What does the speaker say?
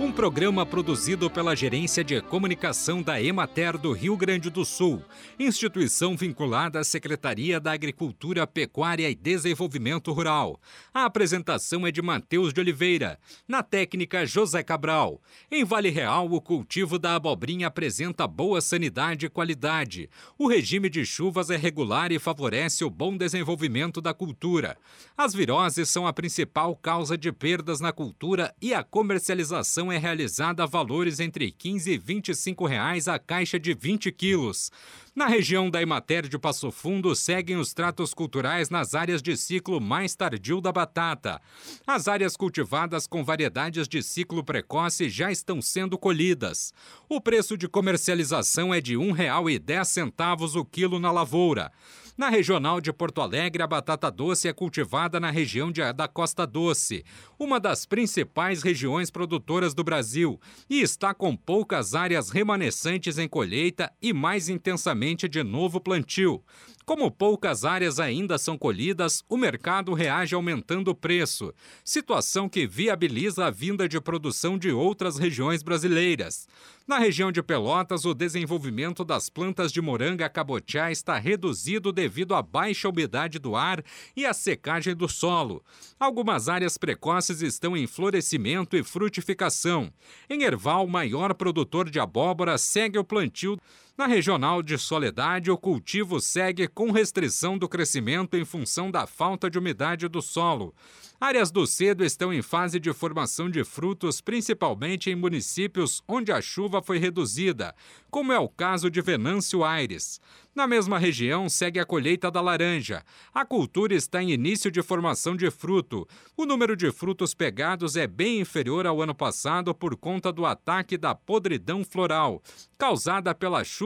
um programa produzido pela Gerência de Comunicação da Emater do Rio Grande do Sul, instituição vinculada à Secretaria da Agricultura, Pecuária e Desenvolvimento Rural. A apresentação é de Matheus de Oliveira. Na técnica, José Cabral. Em Vale Real, o cultivo da abobrinha apresenta boa sanidade e qualidade. O regime de chuvas é regular e favorece o bom desenvolvimento da cultura. As viroses são a principal causa de perdas na cultura e a comercialização é realizada a valores entre 15 e 25 reais a caixa de 20 quilos. Na região da Imater de Passo Fundo, seguem os tratos culturais nas áreas de ciclo mais tardio da batata. As áreas cultivadas com variedades de ciclo precoce já estão sendo colhidas. O preço de comercialização é de R$ 1,10 o quilo na lavoura. Na regional de Porto Alegre, a batata doce é cultivada na região de, da Costa Doce, uma das principais regiões produtoras do Brasil, e está com poucas áreas remanescentes em colheita e mais intensamente de novo plantio. Como poucas áreas ainda são colhidas, o mercado reage aumentando o preço, situação que viabiliza a vinda de produção de outras regiões brasileiras. Na região de Pelotas, o desenvolvimento das plantas de moranga cabotiá está reduzido devido à baixa umidade do ar e à secagem do solo. Algumas áreas precoces estão em florescimento e frutificação. Em Erval, o maior produtor de abóbora segue o plantio na regional de Soledade, o cultivo segue com restrição do crescimento em função da falta de umidade do solo. Áreas do cedo estão em fase de formação de frutos, principalmente em municípios onde a chuva foi reduzida, como é o caso de Venâncio Aires. Na mesma região, segue a colheita da laranja. A cultura está em início de formação de fruto. O número de frutos pegados é bem inferior ao ano passado por conta do ataque da podridão floral, causada pela